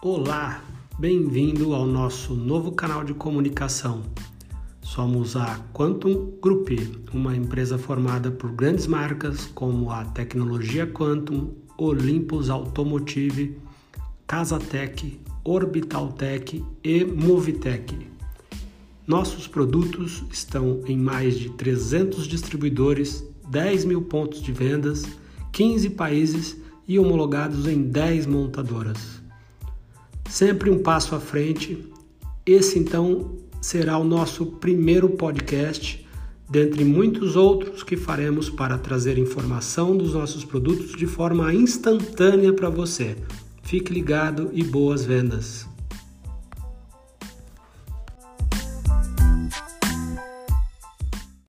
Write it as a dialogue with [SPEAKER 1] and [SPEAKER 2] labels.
[SPEAKER 1] Olá, bem-vindo ao nosso novo canal de comunicação. Somos a Quantum Group, uma empresa formada por grandes marcas como a Tecnologia Quantum, Olympus Automotive, Casatec, Orbitaltec e Movitec. Nossos produtos estão em mais de 300 distribuidores, 10 mil pontos de vendas, 15 países e homologados em 10 montadoras sempre um passo à frente. Esse então será o nosso primeiro podcast, dentre muitos outros que faremos para trazer informação dos nossos produtos de forma instantânea para você. Fique ligado e boas vendas!